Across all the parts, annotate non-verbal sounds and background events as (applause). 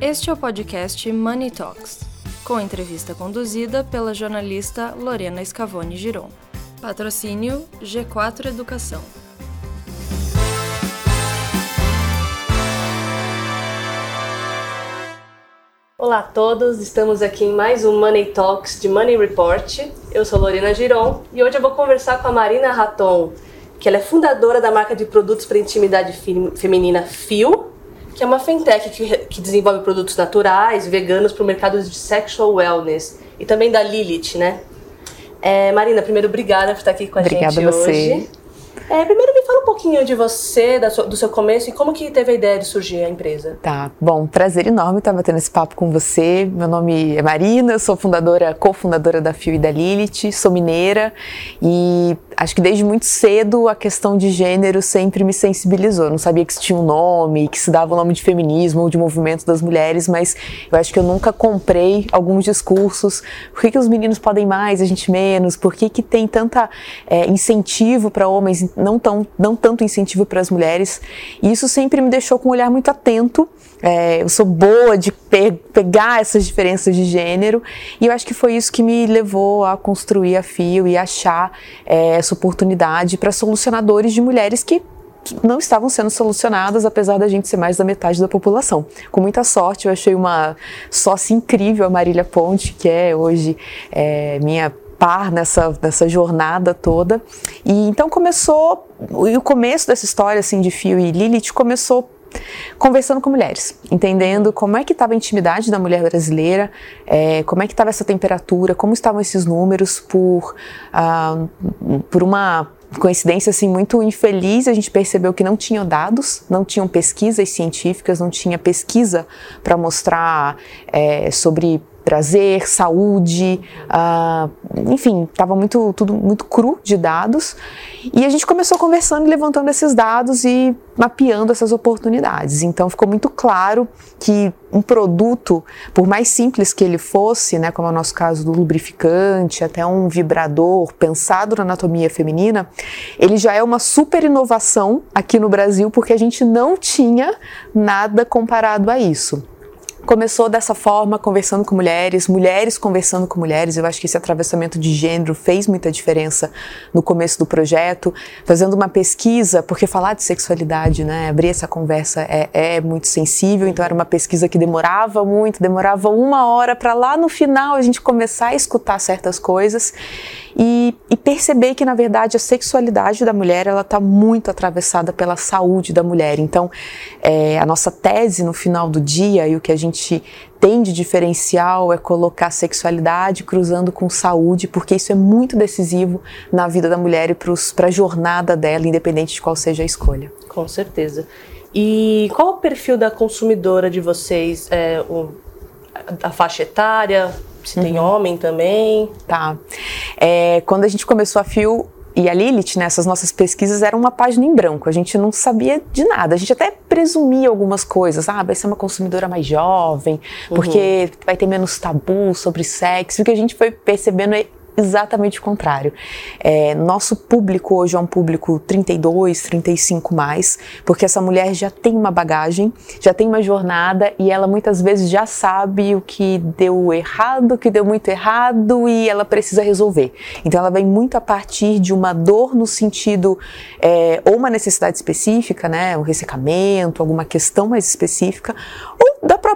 Este é o podcast Money Talks, com entrevista conduzida pela jornalista Lorena Scavone Giron. Patrocínio G4 Educação. Olá a todos, estamos aqui em mais um Money Talks de Money Report. Eu sou Lorena Giron e hoje eu vou conversar com a Marina Raton, que ela é fundadora da marca de produtos para intimidade feminina Fio, que é uma fintech que, que desenvolve produtos naturais, veganos para o mercado de sexual wellness e também da Lilith, né? É, Marina, primeiro obrigada por estar aqui com a Obrigada gente a você. hoje. É, primeiro me fala um pouquinho de você, sua- do seu começo e como que teve a ideia de surgir a empresa. Tá, bom, prazer enorme estar batendo esse papo com você. Meu nome é Marina, eu sou fundadora, cofundadora da Fio e da Lilith, sou mineira e acho que desde muito cedo a questão de gênero sempre me sensibilizou. Não sabia que isso tinha um nome, que se dava o nome de feminismo ou de movimento das mulheres, mas eu acho que eu nunca comprei alguns discursos. Por que, que os meninos podem mais, a gente menos? Por que, que tem tanta é, incentivo para homens, não, tão, não tanto incentivo para as mulheres? E isso sempre me deixou com um olhar muito atento. É, eu sou boa de pe- pegar essas diferenças de gênero e eu acho que foi isso que me levou a construir a Fio e achar é, essa oportunidade para solucionadores de mulheres que não estavam sendo solucionadas, apesar da gente ser mais da metade da população. Com muita sorte, eu achei uma sócia incrível, a Marília Ponte, que é hoje é, minha par nessa, nessa jornada toda. E então começou, e o começo dessa história assim de Fio e Lilith começou conversando com mulheres, entendendo como é que estava a intimidade da mulher brasileira, é, como é que estava essa temperatura, como estavam esses números por, ah, por uma coincidência assim muito infeliz, a gente percebeu que não tinham dados, não tinham pesquisas científicas, não tinha pesquisa para mostrar é, sobre prazer, saúde, ah, enfim, estava muito tudo muito cru de dados. E a gente começou conversando e levantando esses dados e mapeando essas oportunidades. Então ficou muito claro que um produto, por mais simples que ele fosse, né, como é o nosso caso do lubrificante, até um vibrador pensado na anatomia feminina, ele já é uma super inovação aqui no Brasil porque a gente não tinha nada comparado a isso começou dessa forma, conversando com mulheres, mulheres conversando com mulheres. Eu acho que esse atravessamento de gênero fez muita diferença no começo do projeto, fazendo uma pesquisa, porque falar de sexualidade, né, abrir essa conversa é, é muito sensível. Então era uma pesquisa que demorava muito, demorava uma hora para lá no final a gente começar a escutar certas coisas e, e perceber que na verdade a sexualidade da mulher ela está muito atravessada pela saúde da mulher. Então é, a nossa tese no final do dia e o que a gente tem de diferencial é colocar sexualidade cruzando com saúde, porque isso é muito decisivo na vida da mulher e para a jornada dela, independente de qual seja a escolha. Com certeza. E qual o perfil da consumidora de vocês? É, o- a faixa etária? Se tem homem também? Tá. É, quando a gente começou a Fio e a Lilith, né, essas nossas pesquisas eram uma página em branco. A gente não sabia de nada. A gente até presumia algumas coisas. Ah, vai ser uma consumidora mais jovem, porque vai ter menos tabu sobre sexo. O que a gente foi percebendo é exatamente o contrário. É, nosso público hoje é um público 32, 35 mais, porque essa mulher já tem uma bagagem, já tem uma jornada e ela muitas vezes já sabe o que deu errado, o que deu muito errado e ela precisa resolver. Então ela vem muito a partir de uma dor no sentido é, ou uma necessidade específica, né, um ressecamento, alguma questão mais específica, ou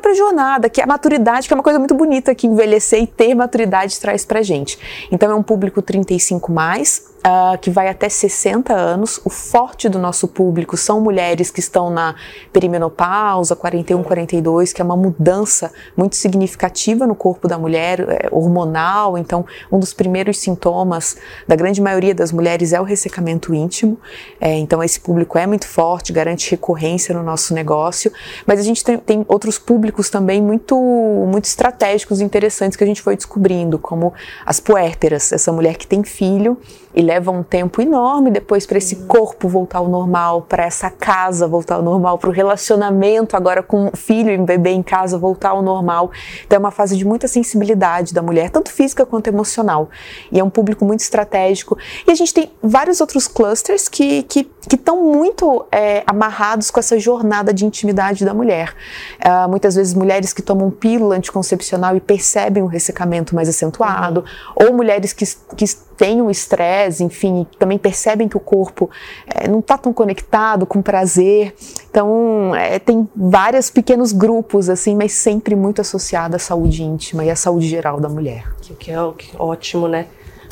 própria jornada, que é a maturidade, que é uma coisa muito bonita que envelhecer e ter maturidade traz pra gente. Então é um público 35 mais, ah, que vai até 60 anos. O forte do nosso público são mulheres que estão na perimenopausa, 41, 42, que é uma mudança muito significativa no corpo da mulher, é, hormonal. Então, um dos primeiros sintomas da grande maioria das mulheres é o ressecamento íntimo. É, então, esse público é muito forte, garante recorrência no nosso negócio. Mas a gente tem, tem outros públicos também muito, muito estratégicos e interessantes que a gente foi descobrindo, como as puérperas, essa mulher que tem filho e leva um tempo enorme depois para esse corpo voltar ao normal, para essa casa voltar ao normal, para o relacionamento agora com o filho e bebê em casa voltar ao normal. Então é uma fase de muita sensibilidade da mulher, tanto física quanto emocional. E é um público muito estratégico. E a gente tem vários outros clusters que que estão muito é, amarrados com essa jornada de intimidade da mulher. Uh, muitas vezes mulheres que tomam pílula anticoncepcional e percebem o ressecamento mais acentuado, uhum. ou mulheres que, que têm o estresse, enfim, também percebem que o corpo é, não está tão conectado com prazer. Então, é, tem vários pequenos grupos, assim, mas sempre muito associado à saúde íntima e à saúde geral da mulher. Que, que é que, ótimo, né?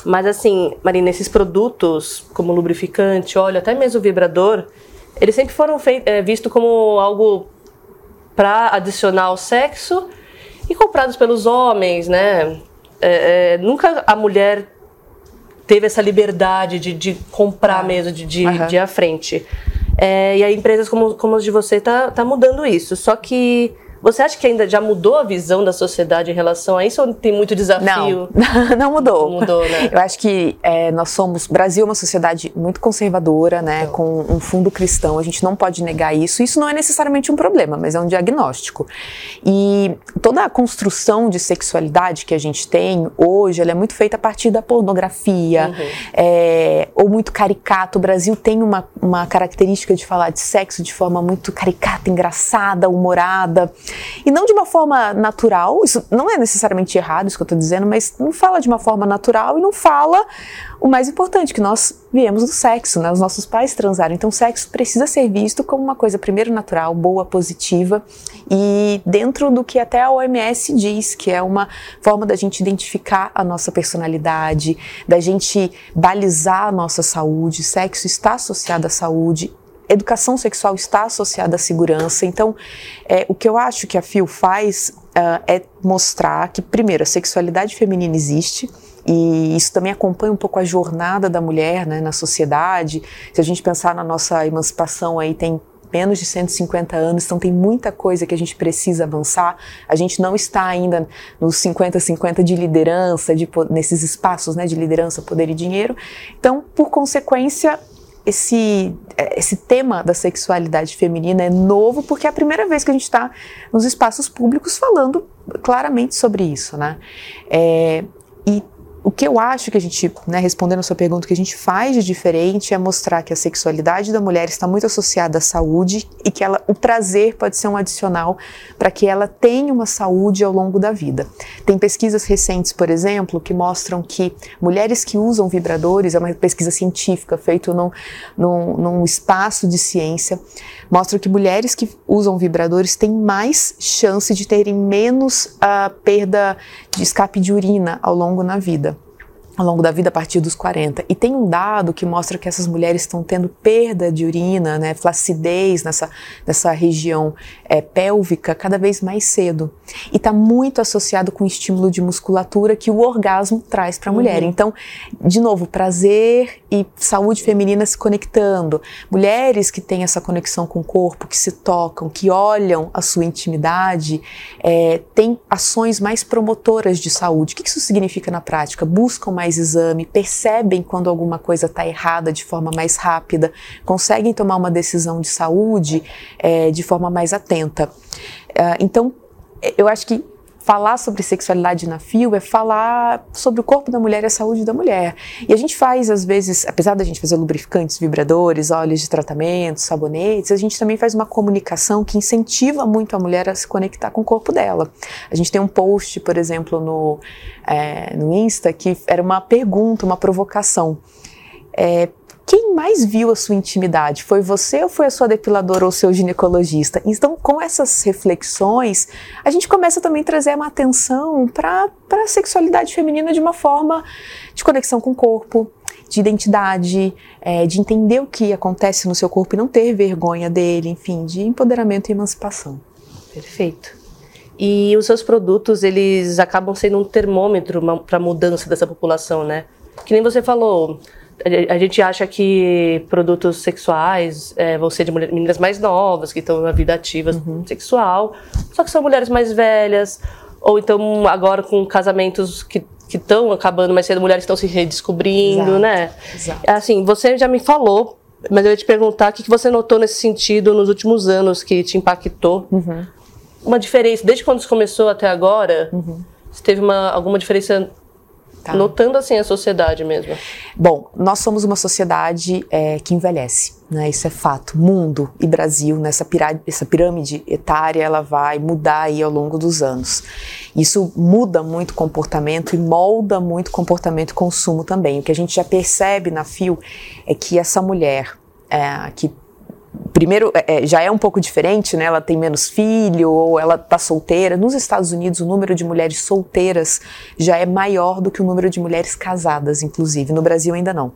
Mas assim, Marina, esses produtos, como lubrificante, óleo, até mesmo vibrador, eles sempre foram é, vistos como algo para adicionar ao sexo e comprados pelos homens, né? É, é, nunca a mulher teve essa liberdade de, de comprar ah. mesmo, de, de, uhum. de ir à frente. É, e aí empresas como, como as de você tá, tá mudando isso. Só que você acha que ainda já mudou a visão da sociedade em relação a isso ou tem muito desafio? Não, (laughs) não mudou. Mudou, né? Eu acho que é, nós somos. Brasil é uma sociedade muito conservadora, né? Então. Com um fundo cristão. A gente não pode negar isso. Isso não é necessariamente um problema, mas é um diagnóstico. E toda a construção de sexualidade que a gente tem hoje, ela é muito feita a partir da pornografia, uhum. é, ou muito caricato. O Brasil tem uma, uma característica de falar de sexo de forma muito caricata, engraçada, humorada. E não de uma forma natural, isso não é necessariamente errado, isso que eu estou dizendo, mas não fala de uma forma natural e não fala o mais importante, que nós viemos do sexo, né? Os nossos pais transaram. Então, o sexo precisa ser visto como uma coisa, primeiro, natural, boa, positiva e dentro do que até a OMS diz, que é uma forma da gente identificar a nossa personalidade, da gente balizar a nossa saúde. Sexo está associado à saúde educação sexual está associada à segurança. Então, é, o que eu acho que a FIO faz uh, é mostrar que, primeiro, a sexualidade feminina existe. E isso também acompanha um pouco a jornada da mulher né, na sociedade. Se a gente pensar na nossa emancipação, aí tem menos de 150 anos, então tem muita coisa que a gente precisa avançar. A gente não está ainda nos 50-50 de liderança, de, nesses espaços né, de liderança, poder e dinheiro. Então, por consequência, esse, é, esse tema da sexualidade feminina é novo porque é a primeira vez que a gente está nos espaços públicos falando claramente sobre isso, né? É, e o que eu acho que a gente, né, respondendo a sua pergunta, que a gente faz de diferente é mostrar que a sexualidade da mulher está muito associada à saúde e que ela, o prazer pode ser um adicional para que ela tenha uma saúde ao longo da vida. Tem pesquisas recentes, por exemplo, que mostram que mulheres que usam vibradores, é uma pesquisa científica feita num, num, num espaço de ciência, mostram que mulheres que usam vibradores têm mais chance de terem menos uh, perda de escape de urina ao longo na vida ao longo da vida a partir dos 40. E tem um dado que mostra que essas mulheres estão tendo perda de urina, né, flacidez nessa, nessa região é, pélvica cada vez mais cedo. E está muito associado com o estímulo de musculatura que o orgasmo traz para a mulher. Uhum. Então, de novo, prazer e saúde feminina se conectando. Mulheres que têm essa conexão com o corpo, que se tocam, que olham a sua intimidade, é, têm ações mais promotoras de saúde. O que isso significa na prática? Buscam mais exame, percebem quando alguma coisa está errada de forma mais rápida, conseguem tomar uma decisão de saúde é, de forma mais atenta. Uh, então, eu acho que falar sobre sexualidade na FIO é falar sobre o corpo da mulher e a saúde da mulher. E a gente faz, às vezes, apesar da gente fazer lubrificantes, vibradores, óleos de tratamento, sabonetes, a gente também faz uma comunicação que incentiva muito a mulher a se conectar com o corpo dela. A gente tem um post, por exemplo, no, é, no Insta, que era uma pergunta, uma provocação. É, quem mais viu a sua intimidade? Foi você ou foi a sua depiladora ou seu ginecologista? Então, com essas reflexões, a gente começa também a trazer uma atenção para a sexualidade feminina de uma forma de conexão com o corpo, de identidade, é, de entender o que acontece no seu corpo e não ter vergonha dele, enfim, de empoderamento e emancipação. Perfeito. E os seus produtos, eles acabam sendo um termômetro para a mudança dessa população, né? Que nem você falou, a gente acha que produtos sexuais é, vão ser de mulheres, meninas mais novas, que estão na vida ativa uhum. sexual, só que são mulheres mais velhas, ou então agora com casamentos que que estão acabando mais cedo, mulheres estão se redescobrindo, Exato, né? exato. Assim, você já me falou, mas eu ia te perguntar o que que você notou nesse sentido nos últimos anos que te impactou. Uhum. Uma diferença, desde quando você começou até agora, você teve uma, alguma diferença Tá. notando assim a sociedade mesmo? Bom, nós somos uma sociedade é, que envelhece, né? Isso é fato. Mundo e Brasil, nessa pirâmide, essa pirâmide etária, ela vai mudar aí ao longo dos anos. Isso muda muito o comportamento e molda muito o comportamento e consumo também. O que a gente já percebe na FIO é que essa mulher é, que primeiro é, já é um pouco diferente, né? Ela tem menos filho ou ela está solteira. Nos Estados Unidos, o número de mulheres solteiras já é maior do que o número de mulheres casadas, inclusive. No Brasil ainda não.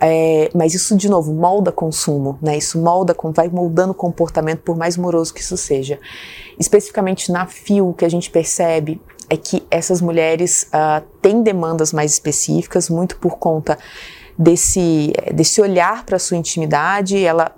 É, mas isso, de novo, molda consumo, né? Isso molda, vai moldando comportamento, por mais moroso que isso seja. Especificamente na FIO, o que a gente percebe é que essas mulheres uh, têm demandas mais específicas, muito por conta desse, desse olhar para a sua intimidade. Ela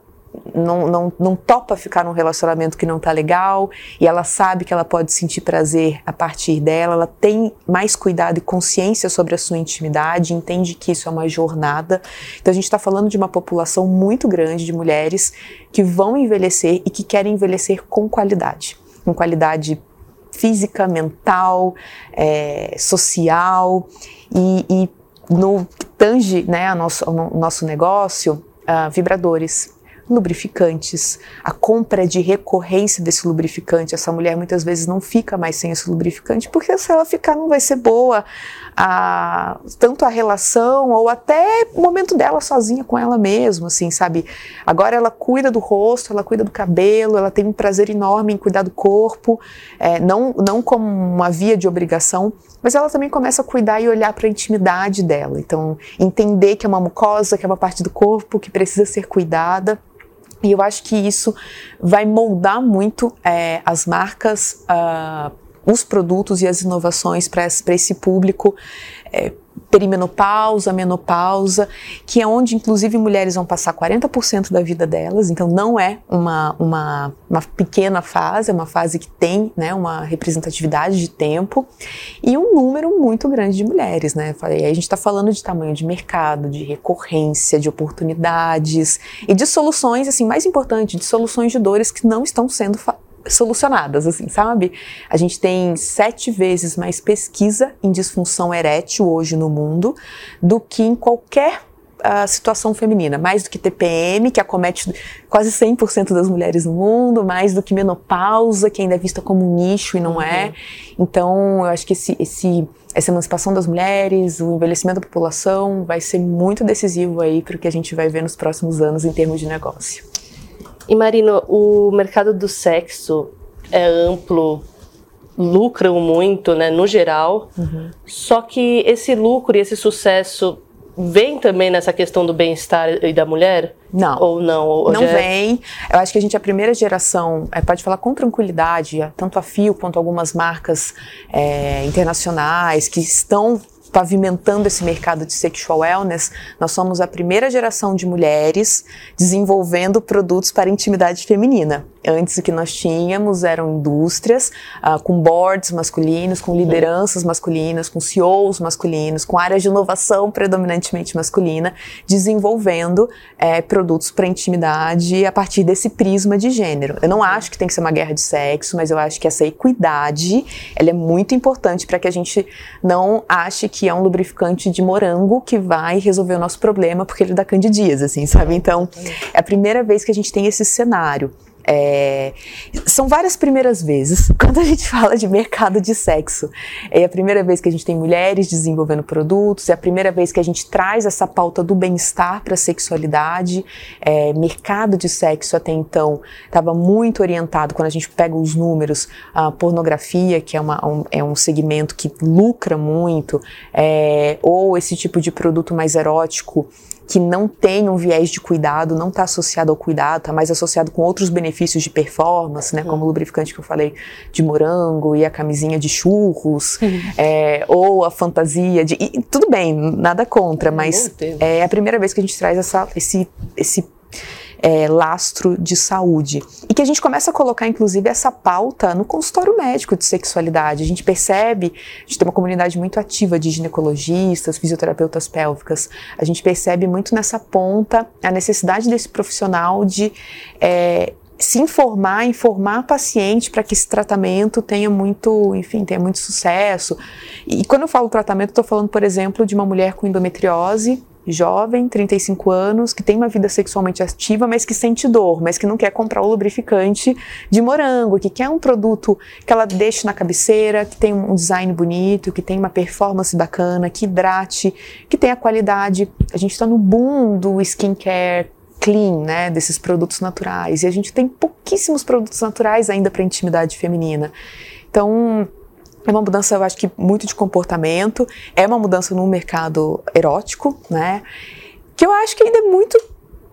não, não, não topa ficar num relacionamento que não tá legal e ela sabe que ela pode sentir prazer a partir dela, ela tem mais cuidado e consciência sobre a sua intimidade, entende que isso é uma jornada. Então a gente está falando de uma população muito grande de mulheres que vão envelhecer e que querem envelhecer com qualidade, com qualidade física, mental, é, social e, e no tange né, a nosso, ao nosso negócio, uh, vibradores lubrificantes, a compra de recorrência desse lubrificante. Essa mulher muitas vezes não fica mais sem esse lubrificante, porque se ela ficar não vai ser boa a, tanto a relação ou até o momento dela sozinha com ela mesma, assim, sabe? Agora ela cuida do rosto, ela cuida do cabelo, ela tem um prazer enorme em cuidar do corpo, é, não, não como uma via de obrigação, mas ela também começa a cuidar e olhar para a intimidade dela. Então, entender que é uma mucosa, que é uma parte do corpo que precisa ser cuidada. E eu acho que isso vai moldar muito é, as marcas, uh, os produtos e as inovações para esse público. É, perimenopausa, menopausa, que é onde inclusive mulheres vão passar 40% da vida delas, então não é uma, uma, uma, pequena fase, é uma fase que tem né, uma representatividade de tempo e um número muito grande de mulheres, né? E aí a gente está falando de tamanho de mercado, de recorrência, de oportunidades e de soluções, assim, mais importante, de soluções de dores que não estão sendo solucionadas, assim, sabe? A gente tem sete vezes mais pesquisa em disfunção erétil hoje no mundo do que em qualquer uh, situação feminina, mais do que TPM, que acomete quase 100% das mulheres no mundo, mais do que menopausa, que ainda é vista como um nicho e não uhum. é. Então, eu acho que esse, esse, essa emancipação das mulheres, o envelhecimento da população vai ser muito decisivo aí para o que a gente vai ver nos próximos anos em termos de negócio. E Marino, o mercado do sexo é amplo, lucram muito, né, no geral. Uhum. Só que esse lucro e esse sucesso vem também nessa questão do bem-estar e da mulher? Não. Ou não? Ou não vem. Eu acho que a gente é a primeira geração, é, pode falar com tranquilidade, tanto a FIO quanto algumas marcas é, internacionais que estão pavimentando esse mercado de sexual wellness, nós somos a primeira geração de mulheres desenvolvendo produtos para intimidade feminina. Antes o que nós tínhamos eram indústrias uh, com boards masculinos, com lideranças masculinas, com CEOs masculinos, com áreas de inovação predominantemente masculina, desenvolvendo é, produtos para intimidade a partir desse prisma de gênero. Eu não acho que tem que ser uma guerra de sexo, mas eu acho que essa equidade ela é muito importante para que a gente não ache que é um lubrificante de morango que vai resolver o nosso problema porque ele dá candidíase, assim, sabe? Então, é a primeira vez que a gente tem esse cenário. É, são várias primeiras vezes (laughs) quando a gente fala de mercado de sexo. É a primeira vez que a gente tem mulheres desenvolvendo produtos, é a primeira vez que a gente traz essa pauta do bem-estar para a sexualidade. É, mercado de sexo até então estava muito orientado, quando a gente pega os números, a pornografia, que é, uma, um, é um segmento que lucra muito, é, ou esse tipo de produto mais erótico que não tem um viés de cuidado, não está associado ao cuidado, está mais associado com outros benefícios de performance, né, como o lubrificante que eu falei de morango e a camisinha de churros, é, ou a fantasia de. E, tudo bem, nada contra, é mas é a primeira vez que a gente traz essa, esse, esse é, lastro de saúde. E que a gente começa a colocar, inclusive, essa pauta no consultório médico de sexualidade. A gente percebe, a gente tem uma comunidade muito ativa de ginecologistas, fisioterapeutas pélvicas, a gente percebe muito nessa ponta a necessidade desse profissional de é, se informar, informar a paciente para que esse tratamento tenha muito, enfim, tenha muito sucesso. E quando eu falo tratamento, estou falando, por exemplo, de uma mulher com endometriose, jovem, 35 anos, que tem uma vida sexualmente ativa, mas que sente dor, mas que não quer comprar o lubrificante de morango, que quer um produto que ela deixe na cabeceira, que tem um design bonito, que tem uma performance bacana, que hidrate, que tenha qualidade. A gente está no boom do skincare clean, né, desses produtos naturais. E a gente tem pouquíssimos produtos naturais ainda para intimidade feminina. Então, é uma mudança, eu acho que muito de comportamento, é uma mudança no mercado erótico, né? Que eu acho que ainda é muito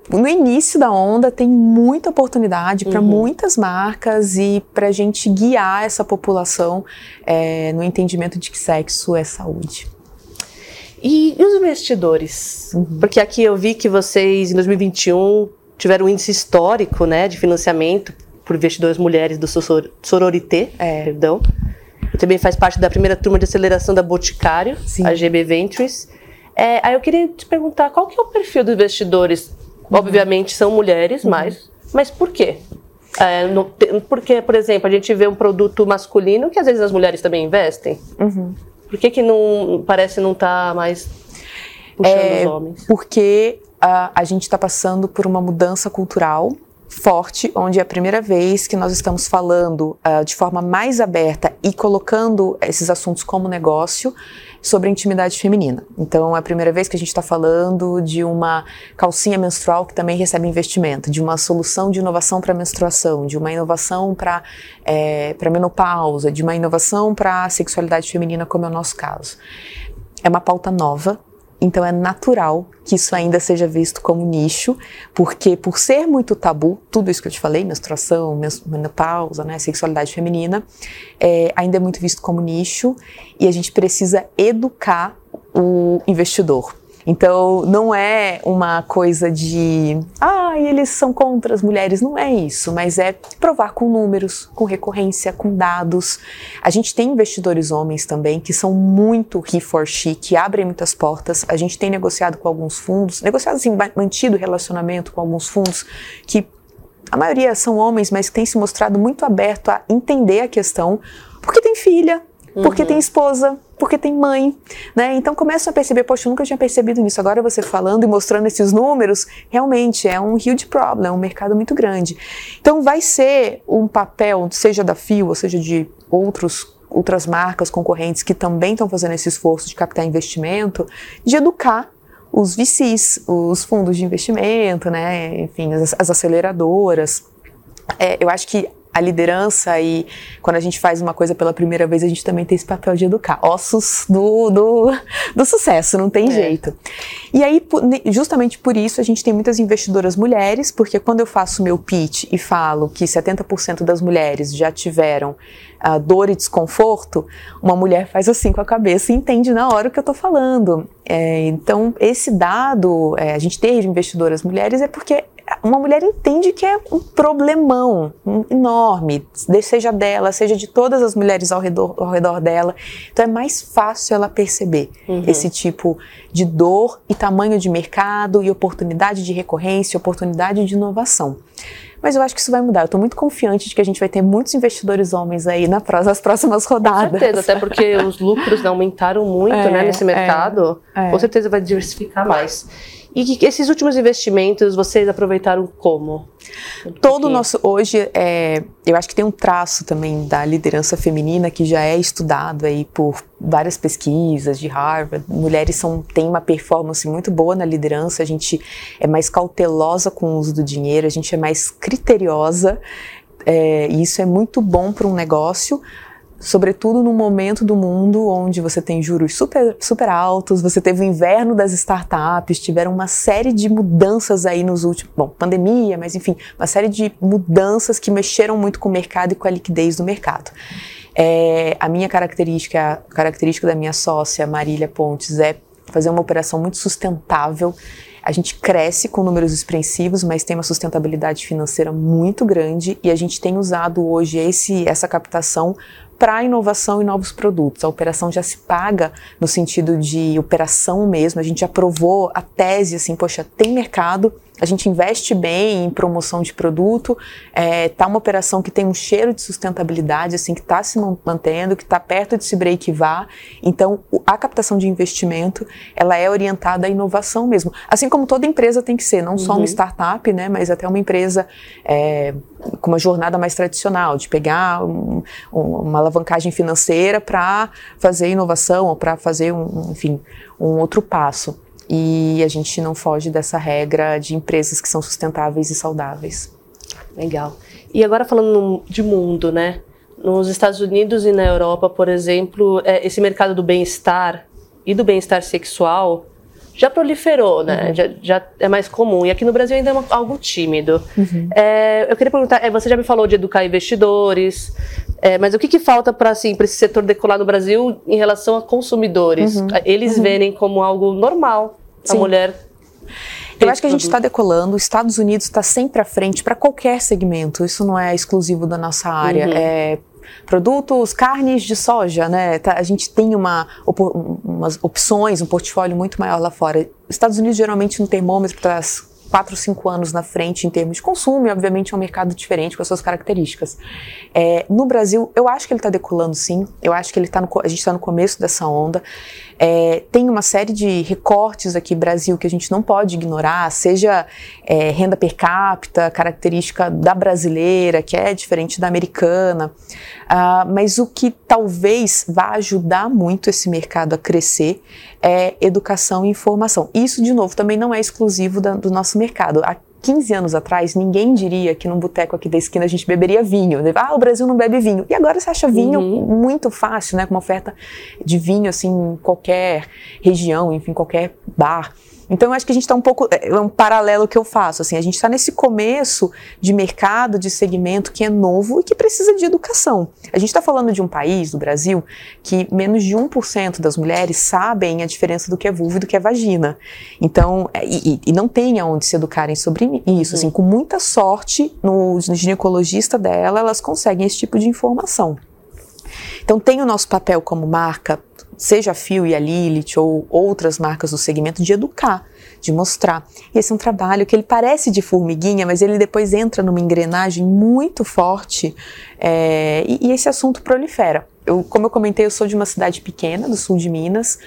no início da onda tem muita oportunidade para uhum. muitas marcas e para a gente guiar essa população é, no entendimento de que sexo é saúde. E, e os investidores? Uhum. Porque aqui eu vi que vocês, em 2021, tiveram um índice histórico né, de financiamento por investidores mulheres do Sororité, é. perdão. Também faz parte da primeira turma de aceleração da Boticário, Sim. a GB Ventures. É, aí eu queria te perguntar, qual que é o perfil dos investidores? Uhum. Obviamente são mulheres, uhum. mas, mas por quê? É, porque, por exemplo, a gente vê um produto masculino que às vezes as mulheres também investem. Uhum. Por que, que não parece não estar tá mais puxando é, os homens? Porque a, a gente está passando por uma mudança cultural forte, onde é a primeira vez que nós estamos falando uh, de forma mais aberta e colocando esses assuntos como negócio sobre intimidade feminina. Então, é a primeira vez que a gente está falando de uma calcinha menstrual que também recebe investimento, de uma solução de inovação para menstruação, de uma inovação para é, para menopausa, de uma inovação para sexualidade feminina, como é o nosso caso. É uma pauta nova, então é natural que isso ainda seja visto como nicho, porque por ser muito tabu, tudo isso que eu te falei, menstruação, menopausa, né, sexualidade feminina, é, ainda é muito visto como nicho e a gente precisa educar o investidor. Então, não é uma coisa de, ah, eles são contra as mulheres, não é isso, mas é provar com números, com recorrência, com dados. A gente tem investidores homens também que são muito he for she, que abrem muitas portas. A gente tem negociado com alguns fundos, negociado assim, mantido relacionamento com alguns fundos que a maioria são homens, mas que têm se mostrado muito aberto a entender a questão, porque tem filha, porque uhum. tem esposa, porque tem mãe, né? Então começam a perceber, poxa, eu nunca tinha percebido nisso. Agora você falando e mostrando esses números, realmente é um huge problem, é um mercado muito grande. Então vai ser um papel, seja da Fio, ou seja de outros outras marcas concorrentes que também estão fazendo esse esforço de captar investimento, de educar os VCs, os fundos de investimento, né? Enfim, as, as aceleradoras. É, eu acho que a liderança e quando a gente faz uma coisa pela primeira vez, a gente também tem esse papel de educar. Ossos do, do, do sucesso, não tem é. jeito. E aí, justamente por isso, a gente tem muitas investidoras mulheres, porque quando eu faço meu pitch e falo que 70% das mulheres já tiveram uh, dor e desconforto, uma mulher faz assim com a cabeça e entende na hora o que eu estou falando. É, então, esse dado, é, a gente ter investidoras mulheres é porque uma mulher entende que é um problemão enorme, seja dela, seja de todas as mulheres ao redor, ao redor dela. Então é mais fácil ela perceber uhum. esse tipo de dor e tamanho de mercado e oportunidade de recorrência, oportunidade de inovação. Mas eu acho que isso vai mudar. Eu estou muito confiante de que a gente vai ter muitos investidores homens aí na, nas próximas rodadas. Com certeza, até porque os lucros aumentaram muito é, né, nesse mercado. É, é. Com certeza vai diversificar mais. E que esses últimos investimentos vocês aproveitaram como? Todo o nosso hoje é, eu acho que tem um traço também da liderança feminina que já é estudado aí por várias pesquisas de Harvard. Mulheres são têm uma performance muito boa na liderança. A gente é mais cautelosa com o uso do dinheiro. A gente é mais criteriosa. É, e isso é muito bom para um negócio, sobretudo no momento do mundo onde você tem juros super, super altos, você teve o inverno das startups, tiveram uma série de mudanças aí nos últimos, bom, pandemia, mas enfim, uma série de mudanças que mexeram muito com o mercado e com a liquidez do mercado. É, a minha característica, a característica da minha sócia, Marília Pontes, é fazer uma operação muito sustentável. A gente cresce com números expressivos, mas tem uma sustentabilidade financeira muito grande e a gente tem usado hoje esse, essa captação para inovação e novos produtos. A operação já se paga no sentido de operação mesmo. A gente aprovou a tese assim, poxa, tem mercado, a gente investe bem em promoção de produto, é, tá uma operação que tem um cheiro de sustentabilidade, assim, que está se mantendo, que está perto de se breakivar. Então, a captação de investimento, ela é orientada à inovação mesmo. Assim como toda empresa tem que ser, não só uhum. uma startup, né, mas até uma empresa é, com uma jornada mais tradicional, de pegar um, uma alavancagem financeira para fazer inovação ou para fazer, um, enfim, um outro passo. E a gente não foge dessa regra de empresas que são sustentáveis e saudáveis. Legal. E agora falando de mundo, né? Nos Estados Unidos e na Europa, por exemplo, é, esse mercado do bem-estar e do bem-estar sexual já proliferou, né? Uhum. Já, já, é mais comum. E aqui no Brasil ainda é uma, algo tímido. Uhum. É, eu queria perguntar, é, você já me falou de educar investidores, é, mas o que, que falta para assim, esse setor decolar no Brasil em relação a consumidores? Uhum. Eles uhum. verem como algo normal Sim. a mulher eu acho que a gente está decolando. Os Estados Unidos está sempre à frente para qualquer segmento. Isso não é exclusivo da nossa área. Uhum. É, produtos, carnes de soja, né? Tá, a gente tem uma, umas opções, um portfólio muito maior lá fora. Os Estados Unidos geralmente um termômetro para quatro, cinco anos na frente em termos de consumo e, obviamente, é um mercado diferente com as suas características. É, no Brasil, eu acho que ele está decolando sim, eu acho que ele tá no, a gente está no começo dessa onda. É, tem uma série de recortes aqui Brasil que a gente não pode ignorar, seja é, renda per capita, característica da brasileira, que é diferente da americana, uh, mas o que talvez vá ajudar muito esse mercado a crescer é educação e informação. Isso, de novo, também não é exclusivo da, do nosso mercado. Há 15 anos atrás, ninguém diria que num boteco aqui da esquina a gente beberia vinho. Ah, o Brasil não bebe vinho. E agora você acha vinho uhum. muito fácil, né? Com uma oferta de vinho, assim, em qualquer região, enfim, qualquer bar. Então, eu acho que a gente está um pouco. É, é um paralelo que eu faço. Assim, a gente está nesse começo de mercado, de segmento que é novo e que precisa de educação. A gente está falando de um país, do Brasil, que menos de 1% das mulheres sabem a diferença do que é vulva e do que é vagina. Então, é, e, e não tem aonde se educarem sobre isso. Assim, com muita sorte, no, no ginecologista dela, elas conseguem esse tipo de informação. Então, tem o nosso papel como marca seja a Fio e a Lilith ou outras marcas do segmento, de educar, de mostrar. E esse é um trabalho que ele parece de formiguinha, mas ele depois entra numa engrenagem muito forte é, e, e, esse assunto prolifera. Eu, como eu comentei, eu sou de uma cidade pequena, do sul de Minas,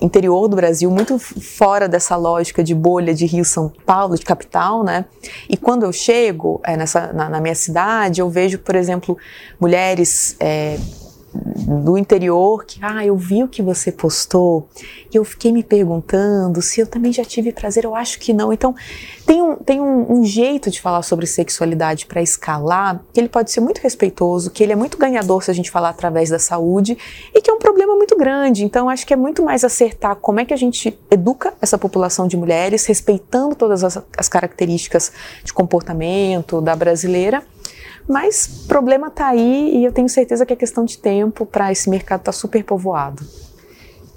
interior do Brasil, muito fora dessa lógica de bolha de Rio São Paulo, de capital, né? E quando eu chego é, nessa, na, na, minha cidade, eu vejo, por exemplo, mulheres é, do interior que, ah, eu vi o que você postou e eu fiquei me perguntando se eu também já tive prazer, eu acho que não. Então, tem um, tem um, um jeito de falar sobre sexualidade para escalar que ele pode ser muito respeitoso, que ele é muito ganhador se a gente falar através da saúde e que é um problema muito grande. Então, acho que é muito mais acertar como é que a gente educa essa população de mulheres, respeitando todas as, as características de comportamento da brasileira mas o problema está aí e eu tenho certeza que é questão de tempo para esse mercado estar tá super povoado.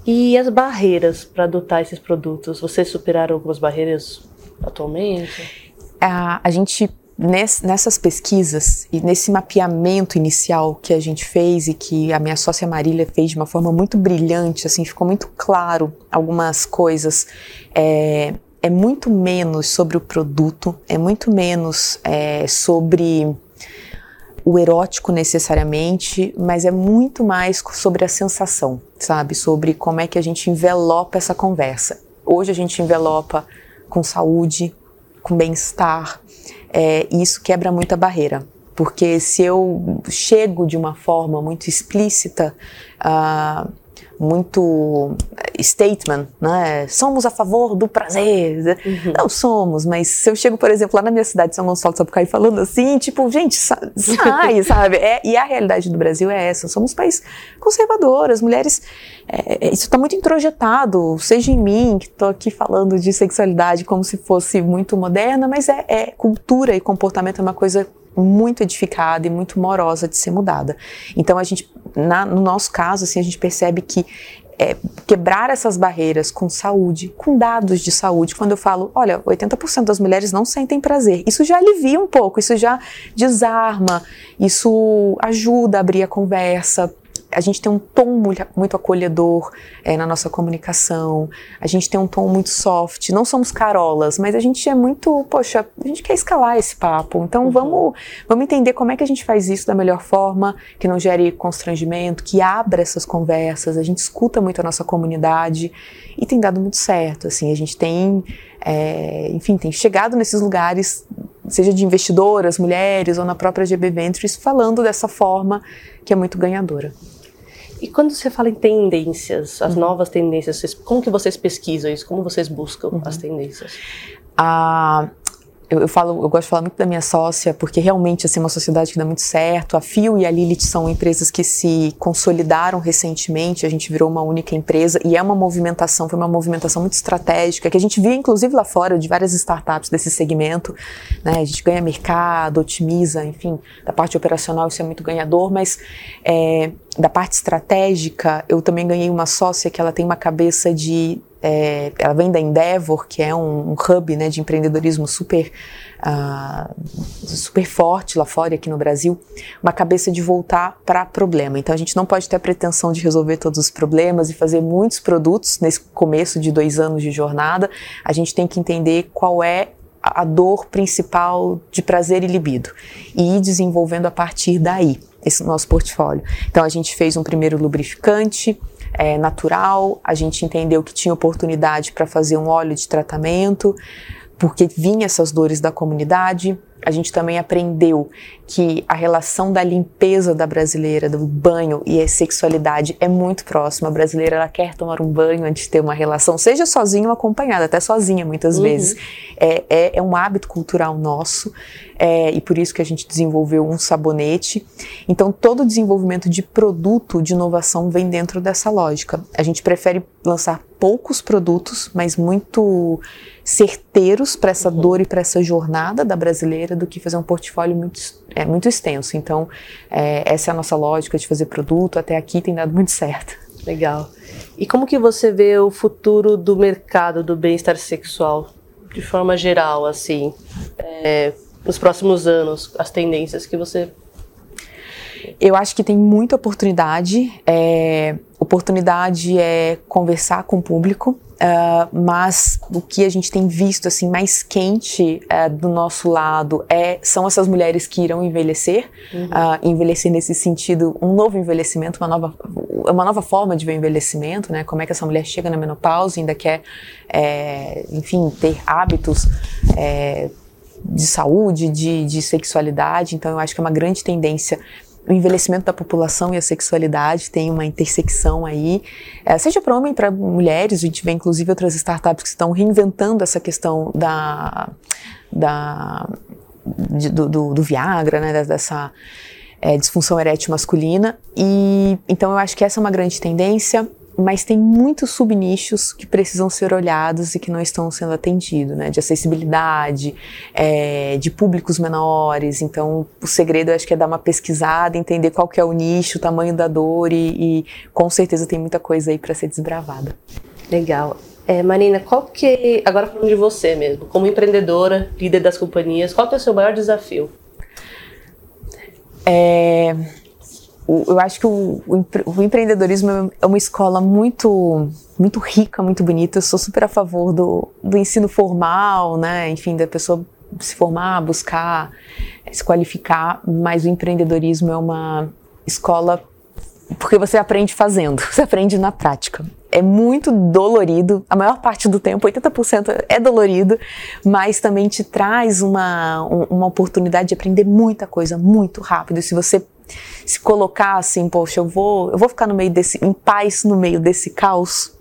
E as barreiras para adotar esses produtos? Vocês superaram algumas barreiras atualmente? A, a gente nessas pesquisas e nesse mapeamento inicial que a gente fez e que a minha sócia Marília fez de uma forma muito brilhante, assim, ficou muito claro algumas coisas. É, é muito menos sobre o produto, é muito menos é, sobre o erótico necessariamente, mas é muito mais sobre a sensação, sabe? Sobre como é que a gente envelopa essa conversa. Hoje a gente envelopa com saúde, com bem-estar, é, e isso quebra muita barreira. Porque se eu chego de uma forma muito explícita, uh, muito statement, né? Somos a favor do prazer. Uhum. Não somos, mas se eu chego, por exemplo, lá na minha cidade, São Gonçalo do Sapucaí, falando assim, tipo, gente, (laughs) sai, sabe? É, e a realidade do Brasil é essa. Somos um país conservador, as mulheres. É isso está muito introjetado, seja em mim, que estou aqui falando de sexualidade como se fosse muito moderna, mas é, é cultura e comportamento é uma coisa muito edificada e muito morosa de ser mudada. Então a gente, na, no nosso caso, assim, a gente percebe que é, quebrar essas barreiras com saúde, com dados de saúde. Quando eu falo, olha, 80% das mulheres não sentem prazer, isso já alivia um pouco, isso já desarma, isso ajuda a abrir a conversa, a gente tem um tom muito, acolhedor é, na nossa comunicação, a gente tem um tom muito soft, não somos carolas, mas a gente é muito, poxa, a gente quer escalar esse papo, então uhum. vamos, vamos entender como é que a gente faz isso da melhor forma, que não gere constrangimento, que abra essas conversas, a gente escuta muito a nossa comunidade e tem dado muito certo, assim, a gente tem, é, enfim, tem chegado nesses lugares seja de investidoras, mulheres ou na própria GB Ventures, falando dessa forma que é muito ganhadora. E quando você fala em tendências, as uhum. novas tendências, como que vocês pesquisam isso? Como vocês buscam uhum. as tendências? Ah, eu, eu, falo, eu gosto de falar muito da minha sócia, porque realmente assim, é uma sociedade que dá muito certo. A Fio e a Lilith são empresas que se consolidaram recentemente, a gente virou uma única empresa e é uma movimentação, foi uma movimentação muito estratégica, que a gente viu inclusive lá fora de várias startups desse segmento. Né? A gente ganha mercado, otimiza, enfim, da parte operacional isso é muito ganhador, mas é, da parte estratégica, eu também ganhei uma sócia que ela tem uma cabeça de é, ela vem da Endeavor, que é um, um hub né, de empreendedorismo super, uh, super forte lá fora aqui no Brasil, uma cabeça de voltar para problema. Então a gente não pode ter a pretensão de resolver todos os problemas e fazer muitos produtos nesse começo de dois anos de jornada. A gente tem que entender qual é a dor principal de prazer e libido e ir desenvolvendo a partir daí esse nosso portfólio. Então a gente fez um primeiro lubrificante, é, natural, a gente entendeu que tinha oportunidade para fazer um óleo de tratamento, porque vinha essas dores da comunidade. A gente também aprendeu que a relação da limpeza da brasileira, do banho e a sexualidade é muito próxima. A brasileira ela quer tomar um banho antes de ter uma relação, seja sozinha ou acompanhada, até sozinha muitas uhum. vezes. É, é, é, um hábito cultural nosso é, e por isso que a gente desenvolveu um sabonete. Então todo o desenvolvimento de produto, de inovação vem dentro dessa lógica. A gente prefere lançar poucos produtos, mas muito certeiros para essa uhum. dor e para essa jornada da brasileira do que fazer um portfólio muito é muito extenso. Então, é, essa é a nossa lógica de fazer produto. Até aqui tem dado muito certo. Legal. E como que você vê o futuro do mercado do bem-estar sexual, de forma geral, assim, é, nos próximos anos, as tendências que você eu acho que tem muita oportunidade. É, oportunidade é conversar com o público, Uh, mas o que a gente tem visto assim mais quente uh, do nosso lado é são essas mulheres que irão envelhecer, uhum. uh, envelhecer nesse sentido um novo envelhecimento, uma nova uma nova forma de ver o envelhecimento, né? Como é que essa mulher chega na menopausa e ainda quer, é, enfim, ter hábitos é, de saúde, de, de sexualidade. Então eu acho que é uma grande tendência o envelhecimento da população e a sexualidade tem uma intersecção aí, é, seja para homem para mulheres, a gente vê inclusive outras startups que estão reinventando essa questão da, da de, do, do, do, Viagra, né, dessa é, disfunção erétil masculina, e então eu acho que essa é uma grande tendência mas tem muitos subnichos que precisam ser olhados e que não estão sendo atendidos, né? De acessibilidade, é, de públicos menores. Então, o segredo acho que é dar uma pesquisada, entender qual que é o nicho, o tamanho da dor e, e com certeza tem muita coisa aí para ser desbravada. Legal. É, Marina, qual que agora falando de você mesmo, como empreendedora, líder das companhias, qual que é o seu maior desafio? É, eu acho que o, o, empreendedorismo é uma escola muito muito rica, muito bonita. Eu sou super a favor do, do ensino formal, né? Enfim, da pessoa se formar, buscar se qualificar, mas o empreendedorismo é uma escola porque você aprende fazendo, (laughs) você aprende na prática. É muito dolorido, a maior parte do tempo, 80% é dolorido, mas também te traz uma, uma oportunidade de aprender muita coisa muito rápido. Se você se colocar assim, poxa, eu vou, eu vou ficar no meio desse, em paz no meio desse caos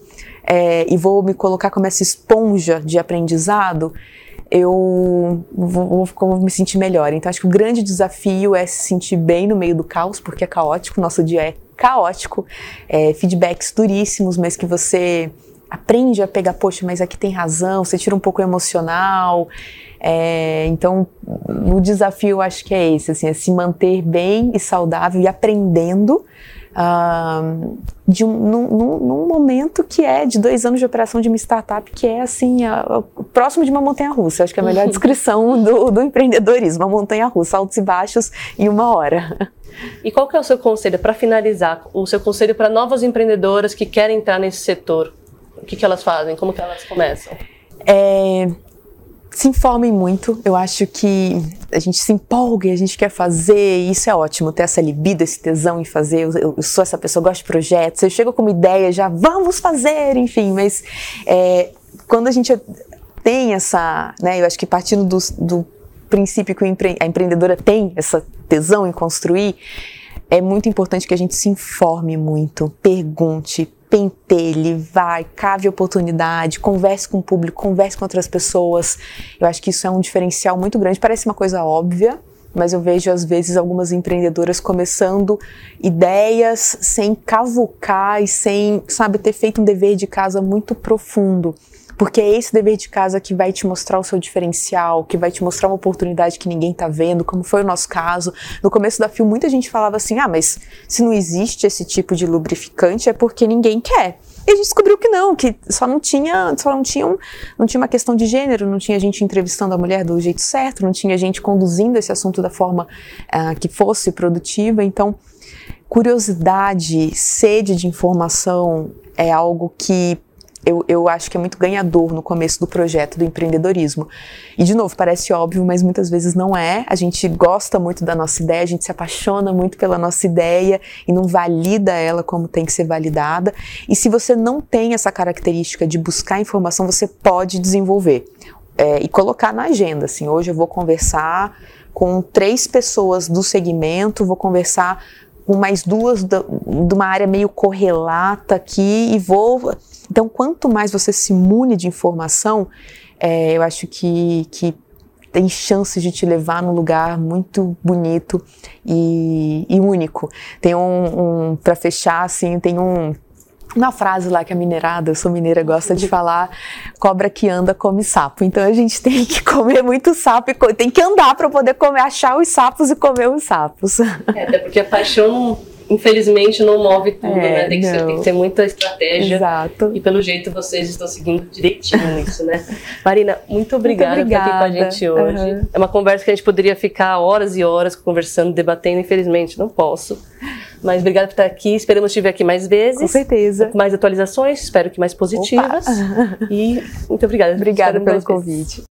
é, e vou me colocar como essa esponja de aprendizado, eu vou, vou, me sentir melhor. Então, acho que o grande desafio é se sentir bem no meio do caos, porque é caótico, nosso dia é caótico, é, feedbacks duríssimos, mas que você aprende a pegar, poxa, mas aqui tem razão, você tira um pouco emocional. É, então, o desafio acho que é esse, assim, é se manter bem e saudável e aprendendo uh, de um, num, num, momento que é de dois anos de operação de uma startup que é assim a, a, próximo de uma montanha russa. Acho que é a melhor (laughs) descrição do, do empreendedorismo, uma montanha russa, altos e baixos em uma hora. E qual que é o seu conselho para finalizar? O seu conselho para novas empreendedoras que querem entrar nesse setor? O que, que elas fazem? Como que elas começam? É, se informem muito. Eu acho que a gente se empolga e a gente quer fazer, e isso é ótimo, ter essa libido, esse tesão em fazer. Eu, eu sou essa pessoa, gosto de projetos, eu chego com uma ideia, já vamos fazer, enfim, mas é, quando a gente tem essa, né, eu acho que partindo do, do princípio que a empreendedora tem essa tesão em construir, é muito importante que a gente se informe muito, pergunte, pentelhe, vai, cave oportunidade, converse com o público, converse com outras pessoas. Eu acho que isso é um diferencial muito grande. Parece uma coisa óbvia, mas eu vejo às vezes algumas empreendedoras começando ideias sem cavucar e sem, sabe, ter feito um dever de casa muito profundo. Porque é esse dever de casa que vai te mostrar o seu diferencial, que vai te mostrar uma oportunidade que ninguém tá vendo, como foi o nosso caso. No começo da FIO, muita gente falava assim: ah, mas se não existe esse tipo de lubrificante é porque ninguém quer. E a gente descobriu que não, que só não tinha, só não tinha, um, não tinha uma questão de gênero, não tinha gente entrevistando a mulher do jeito certo, não tinha gente conduzindo esse assunto da forma uh, que fosse produtiva. Então, curiosidade, sede de informação é algo que eu, eu acho que é muito ganhador no começo do projeto do empreendedorismo. E, de novo, parece óbvio, mas muitas vezes não é. A gente gosta muito da nossa ideia, a gente se apaixona muito pela nossa ideia e não valida ela como tem que ser validada. E se você não tem essa característica de buscar informação, você pode desenvolver. É, e colocar na agenda, assim, hoje eu vou conversar com três pessoas do segmento, vou conversar com mais duas de uma área meio correlata aqui e vou então, quanto mais você se imune de informação, é, eu acho que, que tem chances de te levar num lugar muito bonito e, e único. Tem um, um para fechar, assim, tem um uma frase lá que a minerada, eu sou mineira, gosta de falar: cobra que anda come sapo. Então a gente (laughs) tem que comer muito sapo e tem que andar para poder comer, achar os sapos e comer os sapos. É, até porque a paixão infelizmente não move tudo, é, né? Tem que, ser, tem que, ter, muita estratégia. Exato. E pelo jeito vocês estão seguindo direitinho (laughs) isso, né? Marina, muito obrigada, muito obrigada. por estar aqui com a gente hoje. Uhum. É uma conversa que a gente poderia ficar horas e horas conversando, debatendo, infelizmente não posso. Mas obrigada por estar aqui. Esperamos te ver aqui mais vezes. Com certeza. Mais atualizações, espero que mais positivas. Opa. E muito obrigada. Obrigada pelo convite.